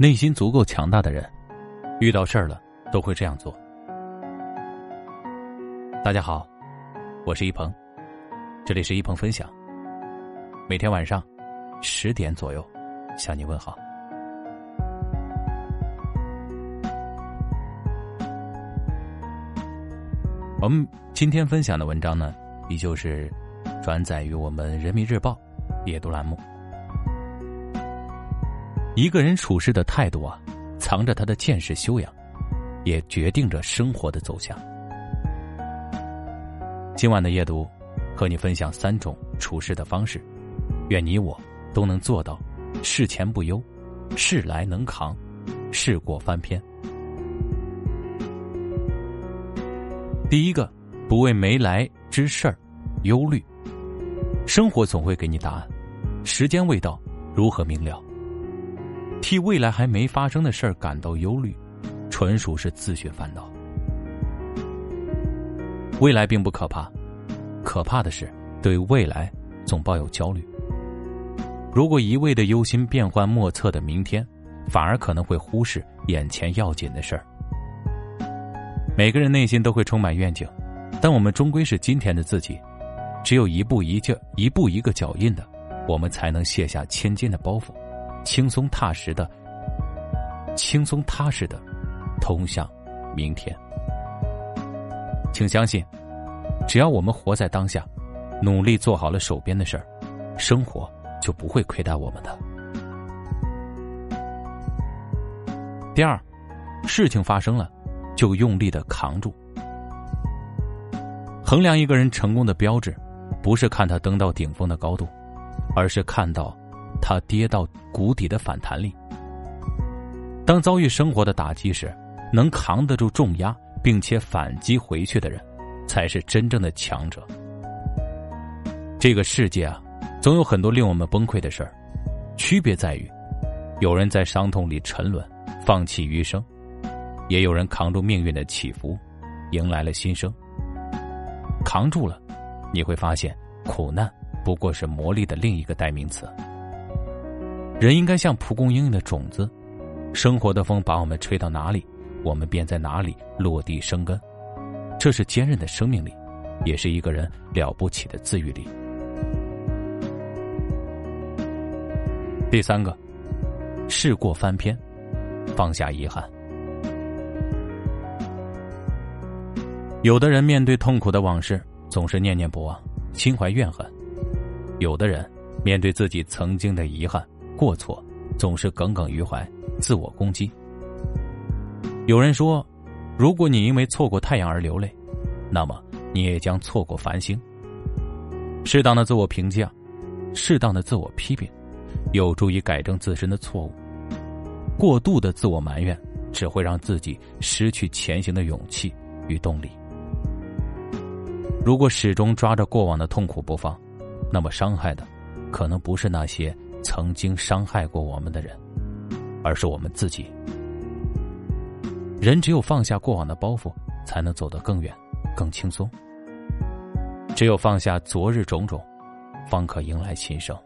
内心足够强大的人，遇到事儿了都会这样做。大家好，我是一鹏，这里是一鹏分享。每天晚上十点左右向你问好。我们今天分享的文章呢，依旧是转载于我们人民日报阅读栏目。一个人处事的态度啊，藏着他的见识修养，也决定着生活的走向。今晚的夜读，和你分享三种处事的方式，愿你我都能做到事前不忧，事来能扛，事过翻篇。第一个，不为没来之事儿忧虑。生活总会给你答案，时间未到，如何明了？替未来还没发生的事儿感到忧虑，纯属是自寻烦恼。未来并不可怕，可怕的是对未来总抱有焦虑。如果一味的忧心变幻莫测的明天，反而可能会忽视眼前要紧的事儿。每个人内心都会充满愿景，但我们终归是今天的自己。只有一步一劲、一步一个脚印的，我们才能卸下千斤的包袱。轻松踏实的，轻松踏实的，通向明天。请相信，只要我们活在当下，努力做好了手边的事儿，生活就不会亏待我们的。第二，事情发生了，就用力的扛住。衡量一个人成功的标志，不是看他登到顶峰的高度，而是看到。他跌到谷底的反弹力。当遭遇生活的打击时，能扛得住重压并且反击回去的人，才是真正的强者。这个世界啊，总有很多令我们崩溃的事儿，区别在于，有人在伤痛里沉沦，放弃余生，也有人扛住命运的起伏，迎来了新生。扛住了，你会发现，苦难不过是磨砺的另一个代名词。人应该像蒲公英的种子，生活的风把我们吹到哪里，我们便在哪里落地生根。这是坚韧的生命力，也是一个人了不起的自愈力。第三个，事过翻篇，放下遗憾。有的人面对痛苦的往事，总是念念不忘，心怀怨恨；有的人面对自己曾经的遗憾。过错总是耿耿于怀，自我攻击。有人说，如果你因为错过太阳而流泪，那么你也将错过繁星。适当的自我评价，适当的自我批评，有助于改正自身的错误。过度的自我埋怨，只会让自己失去前行的勇气与动力。如果始终抓着过往的痛苦不放，那么伤害的，可能不是那些。曾经伤害过我们的人，而是我们自己。人只有放下过往的包袱，才能走得更远、更轻松。只有放下昨日种种，方可迎来新生。